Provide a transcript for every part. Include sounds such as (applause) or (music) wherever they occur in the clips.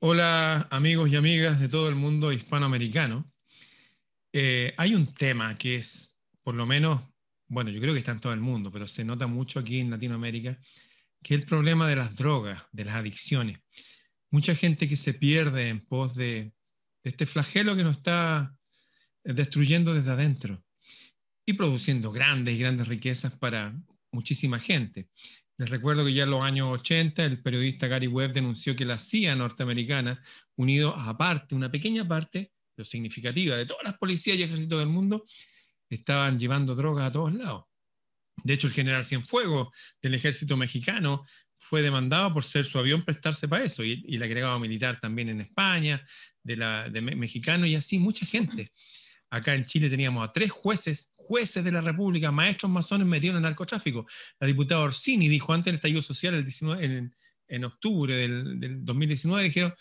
Hola amigos y amigas de todo el mundo hispanoamericano. Eh, hay un tema que es, por lo menos, bueno, yo creo que está en todo el mundo, pero se nota mucho aquí en Latinoamérica, que es el problema de las drogas, de las adicciones. Mucha gente que se pierde en pos de, de este flagelo que nos está destruyendo desde adentro y produciendo grandes y grandes riquezas para muchísima gente. Les recuerdo que ya en los años 80 el periodista Gary Webb denunció que la CIA norteamericana, unido a parte, una pequeña parte, pero significativa, de todas las policías y ejércitos del mundo, estaban llevando drogas a todos lados. De hecho, el general Cienfuegos del ejército mexicano fue demandado por ser su avión prestarse para eso, y, el agregado militar también en España, de, la, de mexicano, y así mucha gente. Acá en Chile teníamos a tres jueces jueces de la República, maestros masones metidos en el narcotráfico. La diputada Orsini dijo antes del estallido social el 19, en, octubre del, 2019, dijeron,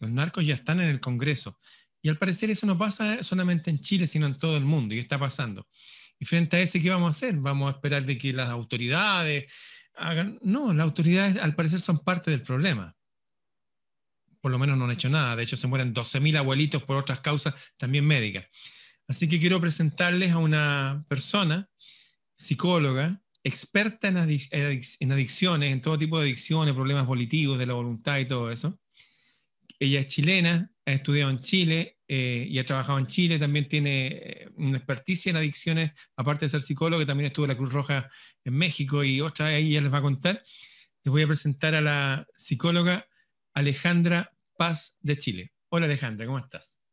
los narcos ya están en el Congreso. Y al parecer eso no pasa solamente en Chile, sino en todo el mundo, y está pasando. Y frente a eso, ¿qué vamos a hacer? Vamos a esperar de que las autoridades hagan... No, las autoridades al parecer son parte del problema. Por lo menos no han hecho nada. De hecho, se mueren 12.000 abuelitos por otras causas, también médicas. Así que quiero presentarles a una persona, psicóloga, experta en, adicciones, en todo tipo de adicciones, problemas volitivos de la voluntad y todo eso. Ella es chilena, ha estudiado en Chile eh, y ha trabajado en Chile, también tiene eh, una experticia en adicciones, aparte de ser psicóloga, también estuvo en la Cruz Roja en México y otra ahí ella les va a contar. Les voy a presentar a la psicóloga Alejandra Paz de Chile. Hola Alejandra, ¿cómo estás?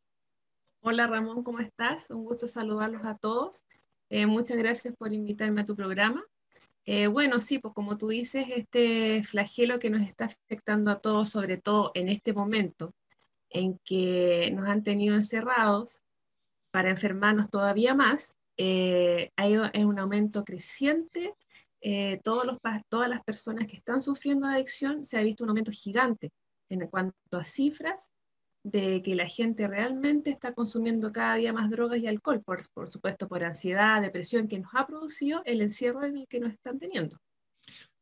Hola Ramón, ¿cómo estás? Un gusto saludarlos a todos. Eh, muchas gracias por invitarme a tu programa. Eh, bueno, sí, pues como tú dices, este flagelo que nos está afectando a todos, sobre todo en este momento en que nos han tenido encerrados para enfermarnos todavía más, eh, ha ido en un aumento creciente. todos los, todas las personas que están sufriendo adicción se ha visto un aumento gigante en cuanto a cifras de que la gente realmente está consumiendo cada día más drogas y alcohol, por, por supuesto por ansiedad, depresión que nos ha producido el encierro en el que nos están teniendo.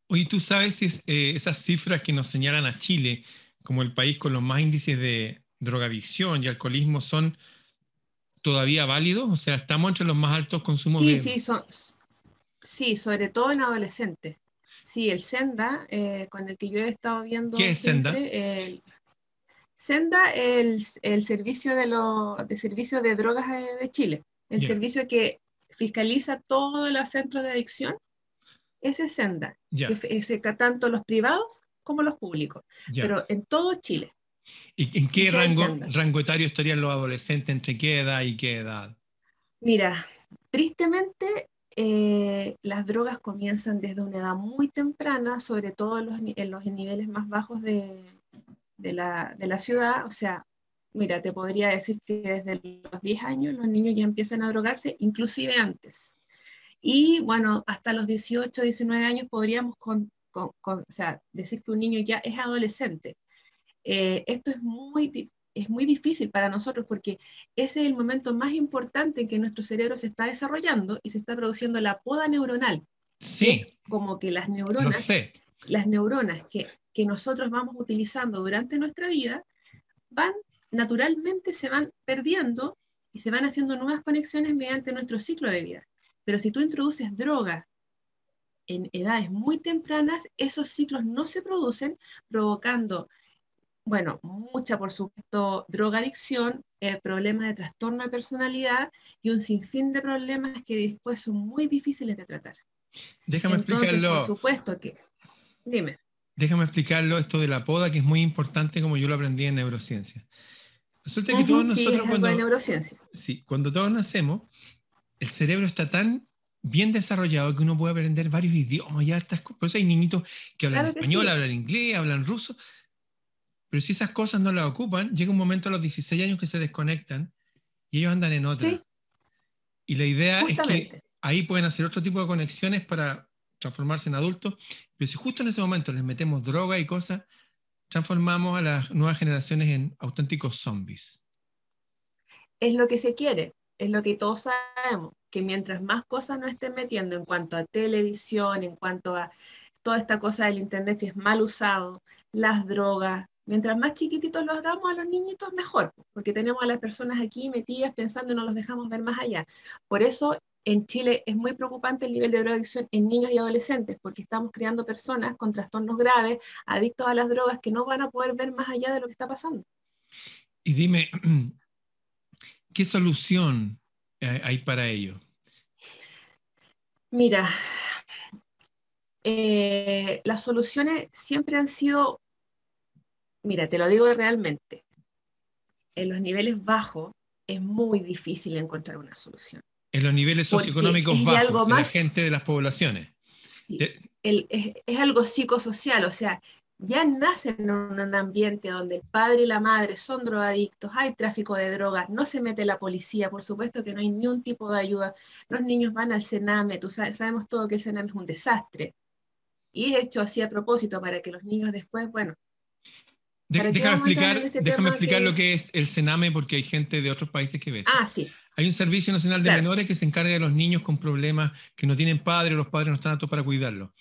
Oye, ¿tú sabes si eh, esas cifras que nos señalan a Chile como el país con los más índices de drogadicción y alcoholismo son todavía válidos? O sea, ¿estamos entre los más altos consumos sí, Sí, son, sí, sobre todo en adolescentes. Sí, el Senda, eh, con el que yo he estado viendo... ¿Qué es Senda? Senda, el, el servicio de, lo, de servicio de drogas eh, de Chile, el servicio que fiscaliza todos los centros de adicción, ese es Senda, que se tanto los privados como los públicos, pero en todo Chile. ¿Y en qué rango, rango etario estarían los adolescentes? ¿Entre qué edad y qué edad? Mira, tristemente eh, las drogas comienzan desde una edad muy temprana, sobre todo los, en los niveles más bajos de, de la, de la ciudad, o sea, mira, te podría decir que desde los 10 años los niños ya empiezan a drogarse, inclusive antes. Y bueno, hasta los 18, 19 años podríamos con, con, o sea, decir que un niño ya es adolescente. Eh, esto es muy, es muy difícil para nosotros porque ese es el momento más importante en que nuestro cerebro se está desarrollando y se está produciendo la poda neuronal. Sí. Es como que las neuronas, las neuronas que que nosotros vamos utilizando durante nuestra vida, van naturalmente se van perdiendo y se van haciendo nuevas conexiones mediante nuestro ciclo de vida. Pero si tú introduces droga en edades muy tempranas, esos ciclos no se producen, provocando, bueno, mucha, por supuesto, drogadicción, eh, problemas de trastorno de personalidad y un sinfín de problemas que después son muy difíciles de tratar. Déjame explicarlo. Por supuesto que, dime. Déjame explicarlo esto de la poda, que es muy importante como yo lo aprendí en neurociencia. Resulta que todos nosotros cuando, neurociencia. Sí, cuando todos nacemos, el cerebro está tan bien desarrollado que uno puede aprender varios idiomas y hartas cosas. Por eso hay niñitos que hablan español, hablan inglés, hablan ruso. Pero si esas cosas no las ocupan, llega un momento a los 16 años que se desconectan y ellos andan en otra. Y la idea es que ahí pueden hacer otro tipo de conexiones para transformarse en adultos, pero si justo en ese momento les metemos droga y cosas, transformamos a las nuevas generaciones en auténticos zombies. Es lo que se quiere, es lo que todos sabemos, que mientras más cosas nos estén metiendo en cuanto a televisión, en cuanto a toda esta cosa del Internet, si es mal usado, las drogas, Mientras más chiquititos los hagamos a los niñitos, mejor, porque tenemos a las personas aquí metidas pensando y no los dejamos ver más allá. Por eso en Chile es muy preocupante el nivel de drogadicción en niños y adolescentes, porque estamos creando personas con trastornos graves, adictos a las drogas, que no van a poder ver más allá de lo que está pasando. Y dime, (clears throat) ¿qué solución hay para ello? Mira, eh, las soluciones siempre han sido, mira, te lo digo realmente, en los niveles bajos es muy difícil encontrar una solución. En los niveles socioeconómicos bajos de la gente de las poblaciones. es, algo psicosocial, o sea, ya nacen en un ambiente donde el padre y la madre son drogadictos, hay tráfico de drogas, no se mete la policía, por supuesto que no hay ningún tipo de ayuda. Los niños van al Sename, tú sabes, sabemos todo que el Sename es un desastre. Y es hecho así a propósito para que los niños después, bueno. déjame explicar, déjame explicar lo que es el Sename porque hay gente de otros países que ve. Ah, sí. Hay un Servicio Nacional de Menores que se encarga de los niños con problemas que no tienen padre o los padres no están aptos para cuidarlos.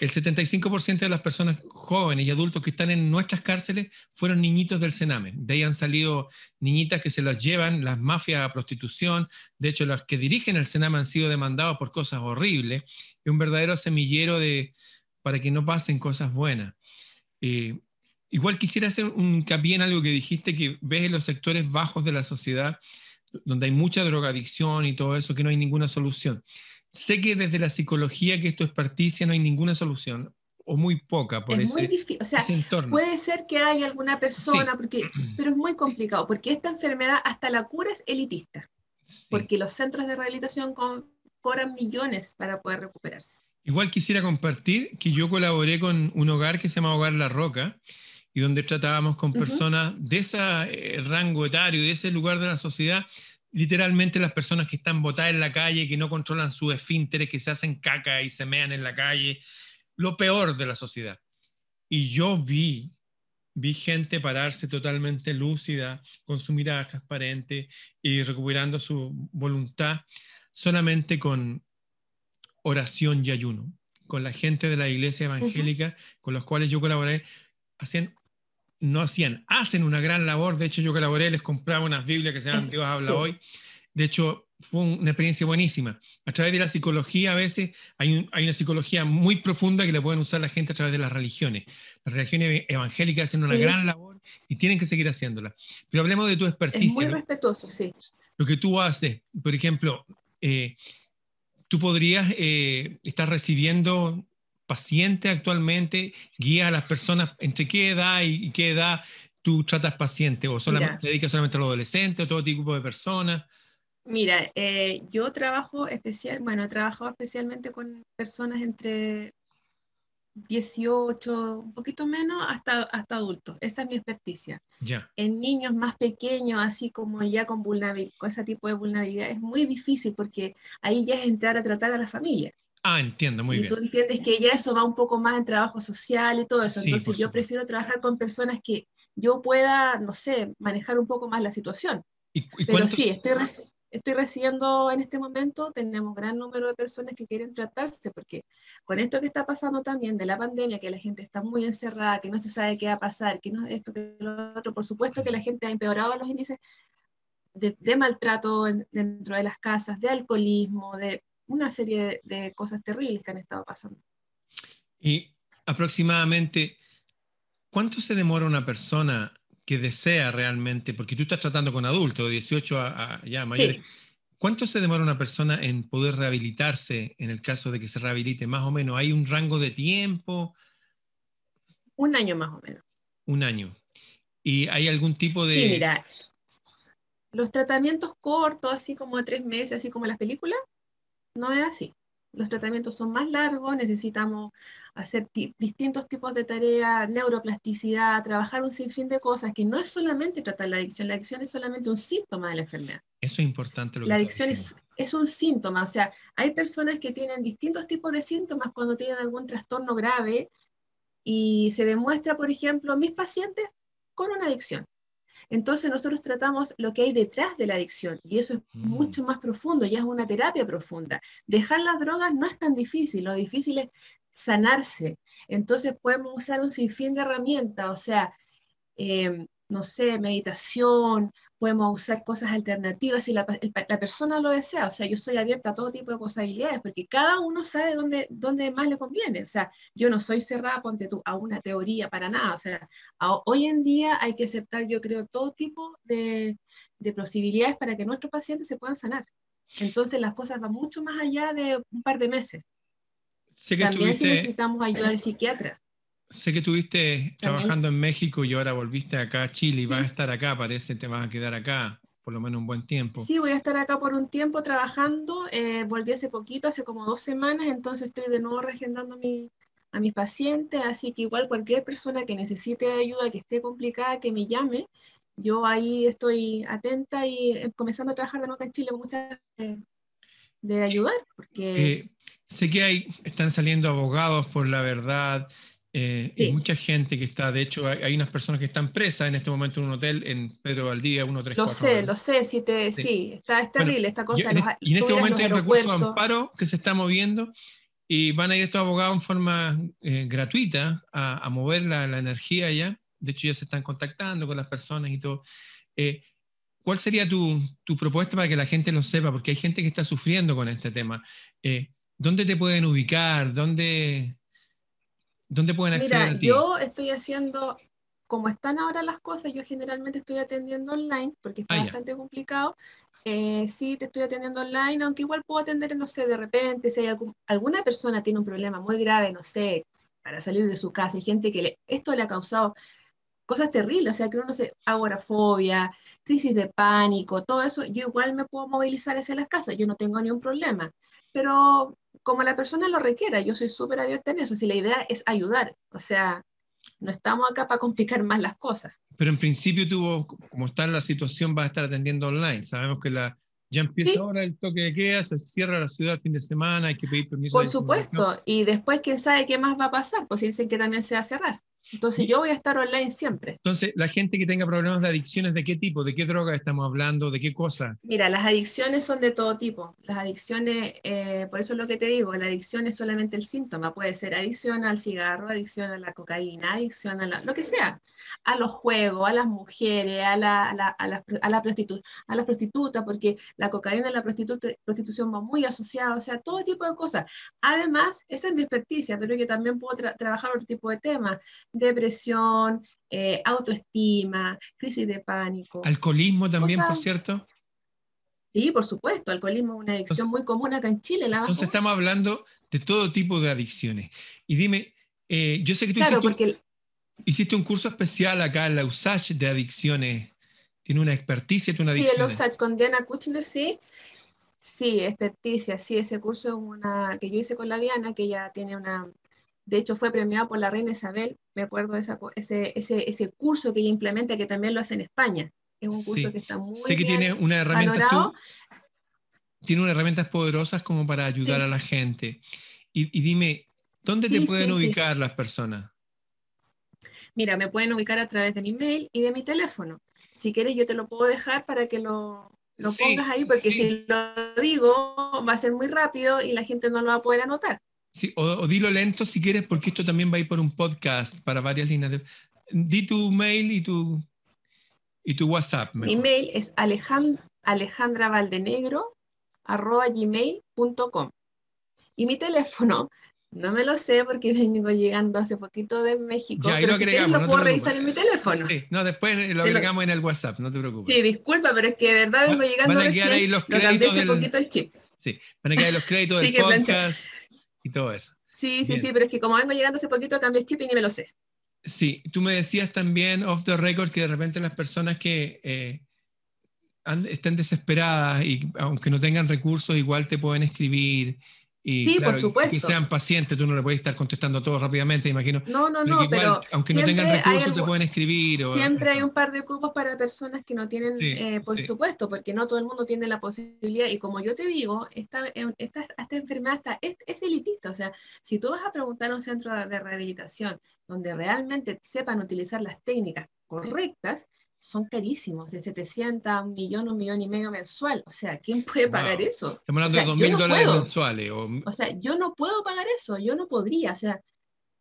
El 75% de las personas jóvenes y adultos que están en nuestras cárceles fueron niñitos del Sename. De ahí han salido niñitas que se las llevan las mafias a prostitución. De hecho, los que dirigen el Sename han sido demandados por cosas horribles. Es un verdadero semillero de, para que no pasen cosas buenas. Eh, igual quisiera hacer un hincapié en algo que dijiste, que ves en los sectores bajos de la sociedad, donde hay mucha drogadicción y todo eso, que no hay ninguna solución. Sé que desde la psicología que esto es particia, no hay ninguna solución, o muy poca por es muy difícil, o sea, puede ser que haya alguna persona, porque, pero es muy complicado, porque esta enfermedad hasta la cura es elitista, porque los centros de rehabilitación cobran millones para poder recuperarse. Igual quisiera compartir que yo colaboré con un hogar que se llama Hogar La Roca y donde tratábamos con personas de ese eh, rango etario, de ese lugar de la sociedad, literalmente las personas que están botadas en la calle, que no controlan sus esfínteres, que se hacen caca y se mean en la calle, lo peor de la sociedad. Y yo vi, vi gente pararse totalmente lúcida, con su mirada transparente y recuperando su voluntad solamente con oración y ayuno, con la gente de la iglesia evangélica con los cuales yo colaboré, hacían, no hacían, hacen una gran labor. De hecho, yo colaboré, les compraba unas Biblias que se llaman Dios habla hoy. De hecho, fue una experiencia buenísima. A través de la psicología, a veces hay, hay, una psicología muy profunda que la pueden usar la gente a través de las religiones. Las religiones evangélicas hacen una gran labor y tienen que seguir haciéndola. Pero hablemos de tu experticia. Es muy respetuoso, sí. Lo que tú haces, por ejemplo, eh, tú podrías eh, estar recibiendo pacientes actualmente, guía a las personas entre qué edad y qué edad tú tratas pacientes o solamente te dedicas solamente a los adolescentes o todo tipo de personas. Mira, eh, yo trabajo especial, bueno, he trabajado especialmente con personas entre 18, un poquito menos, hasta, hasta adultos. Esa es mi experticia. Ya. En niños más pequeños, así como ya con, vulnerabilidad, con ese tipo de vulnerabilidad, es muy difícil porque ahí ya es entrar a tratar a la familia. Ah, entiendo, muy y bien. tú entiendes que ya eso va un poco más en trabajo social y todo eso. Entonces yo prefiero trabajar con personas que yo pueda, no sé, manejar un poco más la situación. ¿Y, Pero sí, estoy, estoy recibiendo en este momento, tenemos gran número de personas que quieren tratarse, porque con esto que está pasando también de la pandemia, que la gente está muy encerrada, que no se sabe qué va a pasar, que no esto, que lo otro, por supuesto que la gente ha empeorado los índices de, maltrato dentro de las casas, de alcoholismo, de una serie de cosas terribles que han estado pasando. Y aproximadamente, ¿cuánto se demora una persona que desea realmente, porque tú estás tratando con adultos, de 18 a, ya mayores, ¿cuánto se demora una persona en poder rehabilitarse en el caso de que se rehabilite? Más o menos, ¿hay un rango de tiempo? Un año más o menos. Un año. ¿Y hay algún tipo de...? Sí, mira, los tratamientos cortos, así como de tres meses, así como las películas, no es así los tratamientos son más largos, necesitamos hacer distintos tipos de tareas, neuroplasticidad, trabajar un sinfín de cosas, que no es solamente tratar la adicción, la adicción es solamente un síntoma de la enfermedad. Eso es importante. Lo la adicción es, es, un síntoma, o sea, hay personas que tienen distintos tipos de síntomas cuando tienen algún trastorno grave y se demuestra, por ejemplo, mis pacientes con una adicción. Entonces nosotros tratamos lo que hay detrás de la adicción y eso es mm. mucho más profundo, ya es una terapia profunda. Dejar las drogas no es tan difícil, lo difícil es sanarse. Entonces podemos usar un sinfín de herramientas, o sea, eh, no sé, meditación, podemos usar cosas alternativas si la, persona lo desea. O sea, yo soy abierta a todo tipo de posibilidades porque cada uno sabe dónde, dónde más le conviene. O sea, yo no soy cerrada, ponte tú, a una teoría para nada. O sea, hoy en día hay que aceptar, yo creo, todo tipo de, de posibilidades para que nuestros pacientes se puedan sanar. Entonces las cosas van mucho más allá de un par de meses. También si necesitamos ayuda del psiquiatra. Sé que estuviste trabajando en México y ahora volviste acá a Chile y vas a estar acá, parece, te vas a quedar acá por lo menos un buen tiempo. Sí, voy a estar acá por un tiempo trabajando. Eh, volví hace poquito, hace como dos semanas, entonces estoy de nuevo regendando a mis pacientes, así que igual cualquier persona que necesite ayuda, que esté complicada, que me llame. Yo ahí estoy atenta y eh, comenzando a trabajar de nuevo acá en Chile con muchas de, ayudar. Porque... Eh, sé que hay, están saliendo abogados por la verdad, eh, y mucha gente que está, de hecho, hay, unas personas que están presas en este momento en un hotel en Pedro Valdía 134. Lo sé, lo sé, sí, te, sí. está, es terrible esta cosa. y en este momento hay un recurso de amparo que se está moviendo y van a ir estos abogados en forma eh, gratuita a, mover la, energía allá. De hecho, ya se están contactando con las personas y todo. Eh, ¿Cuál sería tu, tu, propuesta para que la gente lo sepa? Porque hay gente que está sufriendo con este tema. ¿Dónde te pueden ubicar? ¿Dónde, ¿Dónde pueden acceder Mira, yo estoy haciendo, como están ahora las cosas, yo generalmente estoy atendiendo online, porque está ah, bastante complicado. Eh, sí, te estoy atendiendo online, aunque igual puedo atender, no sé, de repente, si hay alguna persona tiene un problema muy grave, no sé, para salir de su casa, hay gente que esto le ha causado cosas terribles, o sea, que uno se agorafobia, crisis de pánico, todo eso, yo igual me puedo movilizar hacia las casas, yo no tengo ningún problema. Pero como la persona lo requiera. Yo soy súper abierta en eso. Si la idea es ayudar, o sea, no estamos acá para complicar más las cosas. Pero en principio tuvo, como está la situación, va a estar atendiendo online. Sabemos que la, ya empieza ahora el toque de queda, se cierra la ciudad el fin de semana, hay que pedir permiso. Por supuesto, y después quién sabe qué más va a pasar, pues dicen que también se va a cerrar. Entonces yo voy a estar online siempre. Entonces, la gente que tenga problemas de adicciones, ¿de qué tipo? ¿De qué droga estamos hablando? ¿De qué cosa? Mira, las adicciones son de todo tipo. Las adicciones, eh, por eso es lo que te digo, la adicción es solamente el síntoma. Puede ser adicción al cigarro, adicción a la cocaína, adicción a lo que sea. A los juegos, a las mujeres, a la, a la, a la, a la prostituta, porque la cocaína y la prostitución van muy asociadas, o sea, todo tipo de cosas. Además, esa es mi experticia, pero yo también puedo trabajar otro tipo de temas depresión, eh, autoestima, crisis de pánico. Alcoholismo también, por cierto. Sí, por supuesto, alcoholismo es una adicción muy común acá en Chile. entonces estamos hablando de todo tipo de adicciones. Y dime, eh, yo sé que tú hiciste, un curso especial acá en la USACH de adicciones. Tiene una experticia, una adicción. Sí, el USACH con Diana Kuchner, sí. Sí, experticia, sí, ese curso es una que yo hice con la Diana, que ella tiene una de hecho, fue premiado por la reina Isabel, me acuerdo de ese, ese, ese, curso que ella implementa, que también lo hace en España. Es un curso que está muy sé que tiene una herramienta tiene unas herramientas poderosas como para ayudar a la gente. Y, dime, ¿dónde te pueden ubicar las personas? Mira, me pueden ubicar a través de mi mail y de mi teléfono. Si quieres, yo te lo puedo dejar para que lo, lo pongas ahí, porque si lo digo, va a ser muy rápido y la gente no lo va a poder anotar. Sí, o, dilo lento si quieres, porque esto también va a ir por un podcast para varias líneas. De... Di tu mail y tu, y tu WhatsApp. Mi mail es alejandravaldenegro.gmail.com Y mi teléfono, no me lo sé porque vengo llegando hace poquito de México, pero si quieres lo puedo revisar en mi teléfono. Sí, no, después lo agregamos en el WhatsApp, no te preocupes. Sí, disculpa, pero es que de verdad vengo llegando van a recién, ahí los lo cambié hace poquito el chip. Sí, van a quedar los créditos del podcast y todo eso. Sí, sí, sí, pero es que como vengo llegando hace poquito, cambié el chip y ni me lo sé. Sí, tú me decías también off the record que de repente las personas que eh, estén desesperadas y aunque no tengan recursos, igual te pueden escribir sí, por supuesto. Que sean pacientes, tú no le puedes estar contestando todo rápidamente, imagino. No, no, no, pero. Aunque no tengan recursos, te pueden escribir. siempre hay un par de cupos para personas que no tienen, eh, por supuesto, porque no todo el mundo tiene la posibilidad. Y como yo te digo, esta, esta, esta enfermedad es, es, elitista. O sea, si tú vas a preguntar a un centro de rehabilitación donde realmente sepan utilizar las técnicas correctas, son carísimos, de 700 a un millón, un millón y medio mensual. O sea, ¿quién puede pagar eso? Estamos hablando de 2 mil dólares mensuales. O... sea, yo no puedo pagar eso, yo no podría. O sea,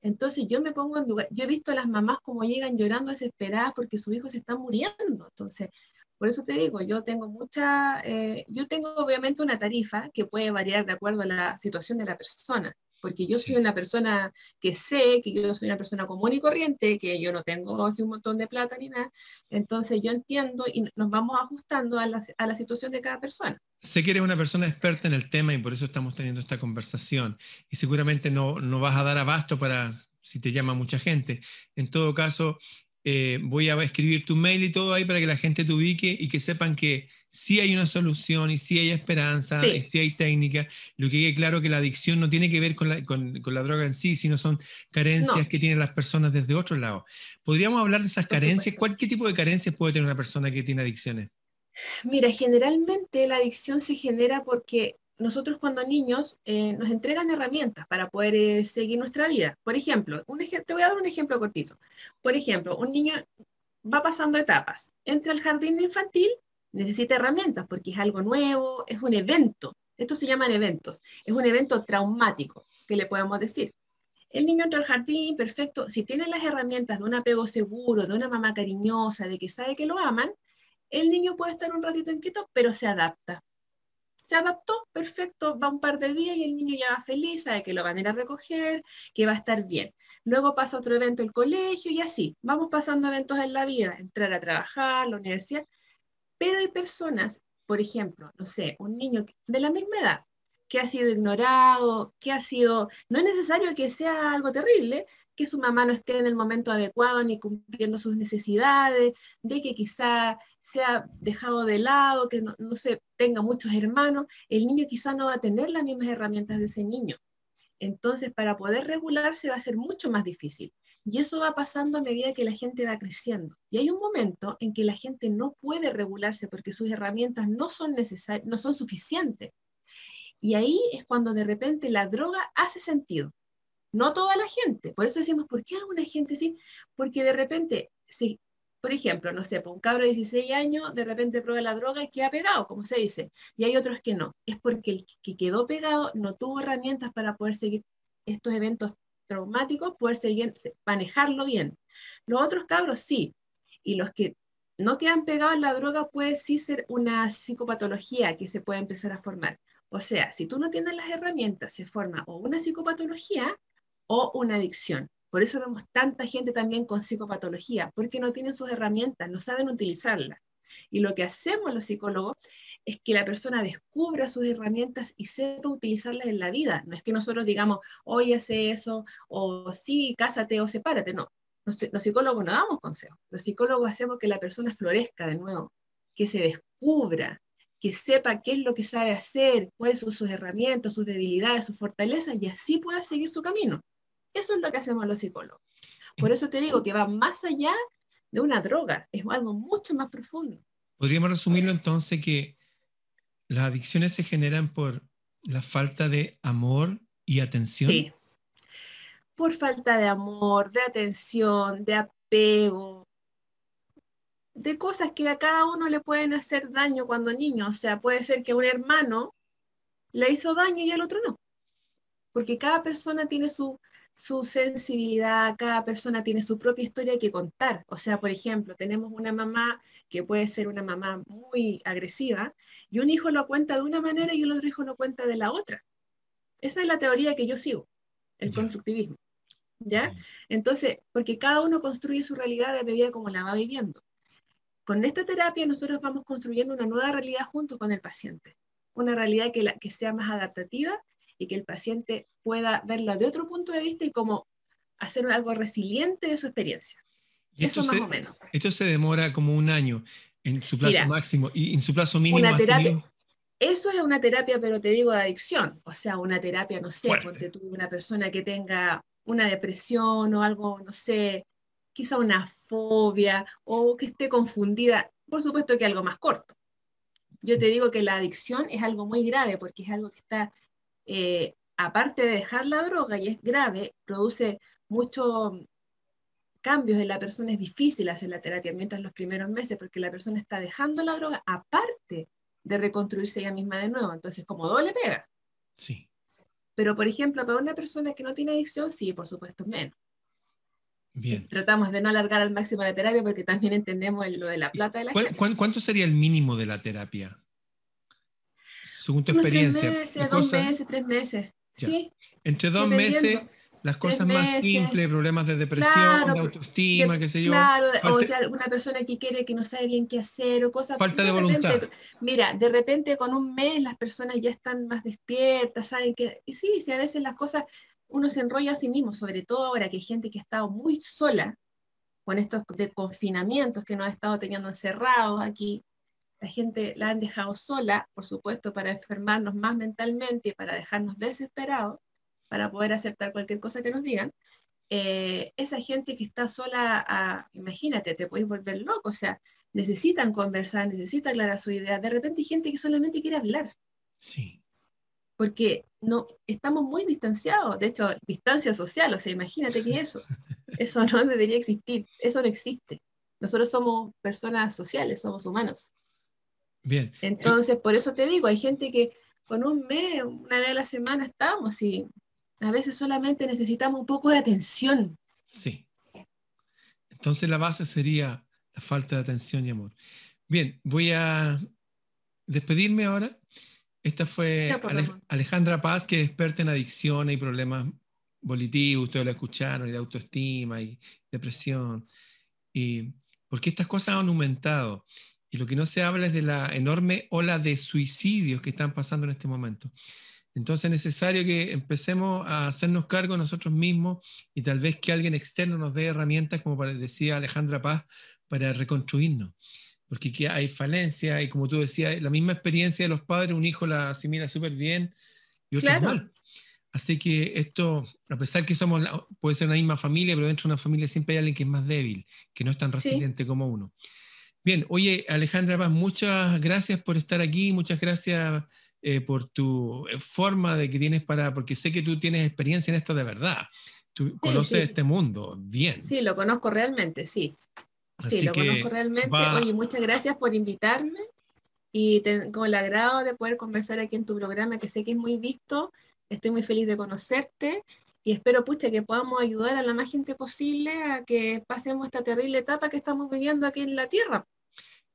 Entonces yo me pongo en lugar, yo he visto a las mamás como llegan llorando desesperadas porque sus hijos se están muriendo. Entonces, por eso te digo, yo tengo mucha, eh, yo tengo obviamente una tarifa que puede variar de acuerdo a la situación de la persona porque yo soy una persona que sé que yo soy una persona común y corriente, que yo no tengo así un montón de plata ni nada, entonces yo entiendo y nos vamos ajustando a la, a la situación de cada persona. Sé que eres una persona experta en el tema y por eso estamos teniendo esta conversación y seguramente no, no vas a dar abasto para si te llama mucha gente. En todo caso, eh, voy a escribir tu mail y todo ahí para que la gente te ubique y que sepan que sí hay una solución y sí hay esperanza y sí hay técnica. Lo que quede claro que la adicción no tiene que ver con la, con, con la droga en sí, sino son carencias que tienen las personas desde otro lado. ¿Podríamos hablar de esas carencias? ¿Cuál, ¿Qué tipo de carencias puede tener una persona que tiene adicciones? Mira, generalmente la adicción se genera porque nosotros cuando niños eh, nos entregan herramientas para poder eh, seguir nuestra vida. Por ejemplo, un te voy a dar un ejemplo cortito. Por ejemplo, un niño va pasando etapas. Entra al jardín infantil, necesita herramientas porque es algo nuevo, es un evento. Estos se llaman eventos. Es un evento traumático, que le podemos decir. El niño entra al jardín, perfecto. Si tiene las herramientas de un apego seguro, de una mamá cariñosa, de que sabe que lo aman, el niño puede estar un ratito inquieto, pero se adapta se adaptó, perfecto, va un par de días y el niño ya va feliz, sabe que lo van a ir a recoger, que va a estar bien. Luego pasa otro evento el colegio y así, vamos pasando eventos en la vida, entrar a trabajar, la universidad, pero hay personas, por ejemplo, no sé, un niño de la misma edad, que ha sido ignorado, que ha sido, no es necesario que sea algo terrible, que su mamá no esté en el momento adecuado ni cumpliendo sus necesidades, de que quizá sea dejado de lado, que no, se tenga muchos hermanos, el niño quizá no va a tener las mismas herramientas de ese niño. Entonces, para poder regularse va a ser mucho más difícil. Y eso va pasando a medida que la gente va creciendo. Y hay un momento en que la gente no puede regularse porque sus herramientas no son, no son suficientes. Y ahí es cuando de repente la droga hace sentido. No toda la gente. Por eso decimos, ¿por qué alguna gente sí? Porque de repente, si, por ejemplo, no sé, pues, un cabro de 16 años de repente prueba la droga y queda pegado, como se dice. Y hay otros que no. Es porque el que quedó pegado no tuvo herramientas para poder seguir estos eventos traumáticos, poder manejarlo bien. Los otros cabros sí. Y los que no quedan pegados en la droga puede sí ser una psicopatología que se puede empezar a formar. O sea, si tú no tienes las herramientas, se forma o una psicopatología o una adicción. Por eso vemos tanta gente también con psicopatología, porque no tienen sus herramientas, no saben utilizarlas. Y lo que hacemos los psicólogos es que la persona descubra sus herramientas y sepa utilizarlas en la vida. No es que nosotros digamos, oye, hace eso, o sí, cásate o sepárate. No, los, psicólogos no damos consejos. Los psicólogos hacemos que la persona florezca de nuevo, que se descubra, que sepa qué es lo que sabe hacer, cuáles son sus herramientas, sus debilidades, sus fortalezas, y así pueda seguir su camino. Eso es lo que hacemos los psicólogos. Por eso te digo que va más allá de una droga, es algo mucho más profundo. Podríamos resumirlo entonces que las adicciones se generan por la falta de amor y atención. Sí, por falta de amor, de atención, de apego, de cosas que a cada uno le pueden hacer daño cuando niño. O sea, puede ser que un hermano le hizo daño y el otro no. Porque cada persona tiene su, su sensibilidad, cada persona tiene su propia historia que contar. O sea, por ejemplo, tenemos una mamá que puede ser una mamá muy agresiva y un hijo lo cuenta de una manera y el otro hijo lo cuenta de la otra. Esa es la teoría que yo sigo, el constructivismo. ¿Ya? Entonces, porque cada uno construye su realidad de medida como la va viviendo. Con esta terapia nosotros vamos construyendo una nueva realidad junto con el paciente, una realidad que, la, que sea más adaptativa y que el paciente pueda verla de otro punto de vista y como hacer algo resiliente de su experiencia. Eso más o menos. Esto se demora como un año en su plazo máximo y en su plazo mínimo. Una terapia, eso es una terapia, pero te digo de adicción. O sea, una terapia, no sé, porque tú una persona que tenga una depresión o algo, no sé, quizá una fobia o que esté confundida, por supuesto que algo más corto. Yo te digo que la adicción es algo muy grave porque es algo que está eh, aparte de dejar la droga, y es grave, produce muchos cambios en la persona, es difícil hacer la terapia mientras los primeros meses, porque la persona está dejando la droga aparte de reconstruirse ella misma de nuevo. Entonces, como doble pega. Sí. Pero, por ejemplo, para una persona que no tiene adicción, sí, por supuesto, menos. Bien. Tratamos de no alargar al máximo la terapia porque también entendemos lo de la plata de la gente. ¿Cuánto sería el mínimo de la terapia? Según tu Unos experiencia. Tres meses, dos meses, tres meses. Sí. Entre dos meses las cosas más simples, problemas de depresión, de autoestima, qué sé yo. Claro, o sea, una persona que quiere que no sabe bien qué hacer o cosas. Falta de, voluntad. mira, de repente con un mes las personas ya están más despiertas, saben que. Y sí, sí, a veces las cosas uno se enrolla a sí mismo, sobre todo ahora que hay gente que ha estado muy sola con estos de confinamientos que nos ha estado teniendo encerrados aquí. La gente la han dejado sola, por supuesto, para enfermarnos más mentalmente y para dejarnos desesperados para poder aceptar cualquier cosa que nos digan, eh, esa gente que está sola, imagínate, te puedes volver loco, o sea, necesitan conversar, necesitan aclarar su idea. De repente hay gente que solamente quiere hablar. Sí. Porque no, estamos muy distanciados, de hecho, distancia social, o sea, imagínate que eso, (laughs) eso no debería existir, eso no existe. Nosotros somos personas sociales, somos humanos. Bien. Entonces, por eso te digo, hay gente que con un mes, una vez a la semana estamos y a veces solamente necesitamos un poco de atención. Sí. Entonces la base sería la falta de atención y amor. Bien, voy a despedirme ahora. Esta fue Alejandra Paz, que es experta en adicciones y problemas volitivos, ustedes la escucharon, y de autoestima y depresión. Y porque estas cosas han aumentado. Y lo que no se habla es de la enorme ola de suicidios que están pasando en este momento. Entonces es necesario que empecemos a hacernos cargo nosotros mismos y tal vez que alguien externo nos dé herramientas, como decía Alejandra Paz, para reconstruirnos. Porque aquí hay falencia y como tú decías, la misma experiencia de los padres, un hijo la asimila súper bien y otro mal. Así que esto, a pesar que somos, puede ser una misma familia, pero dentro de una familia siempre hay alguien que es más débil, que no es tan resiliente como uno. Bien, oye Alejandra Paz, muchas gracias por estar aquí, muchas gracias eh, por tu eh, forma de que tienes para, porque sé que tú tienes experiencia en esto de verdad. Tú conoces este mundo bien. Sí, lo conozco realmente, sí. sí, lo conozco realmente. Oye, muchas gracias por invitarme y tengo el agrado de poder conversar aquí en tu programa, que sé que es muy visto. Estoy muy feliz de conocerte y espero, pucha, que podamos ayudar a la más gente posible a que pasemos esta terrible etapa que estamos viviendo aquí en la Tierra.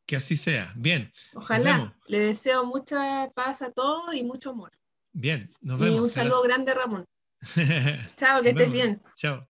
Que así sea. Bien. Ojalá. Le deseo mucha paz a todos y mucho amor. Bien, nos vemos. Y un saludo grande, Ramón. (laughs) Chao, que estés bien. Chao.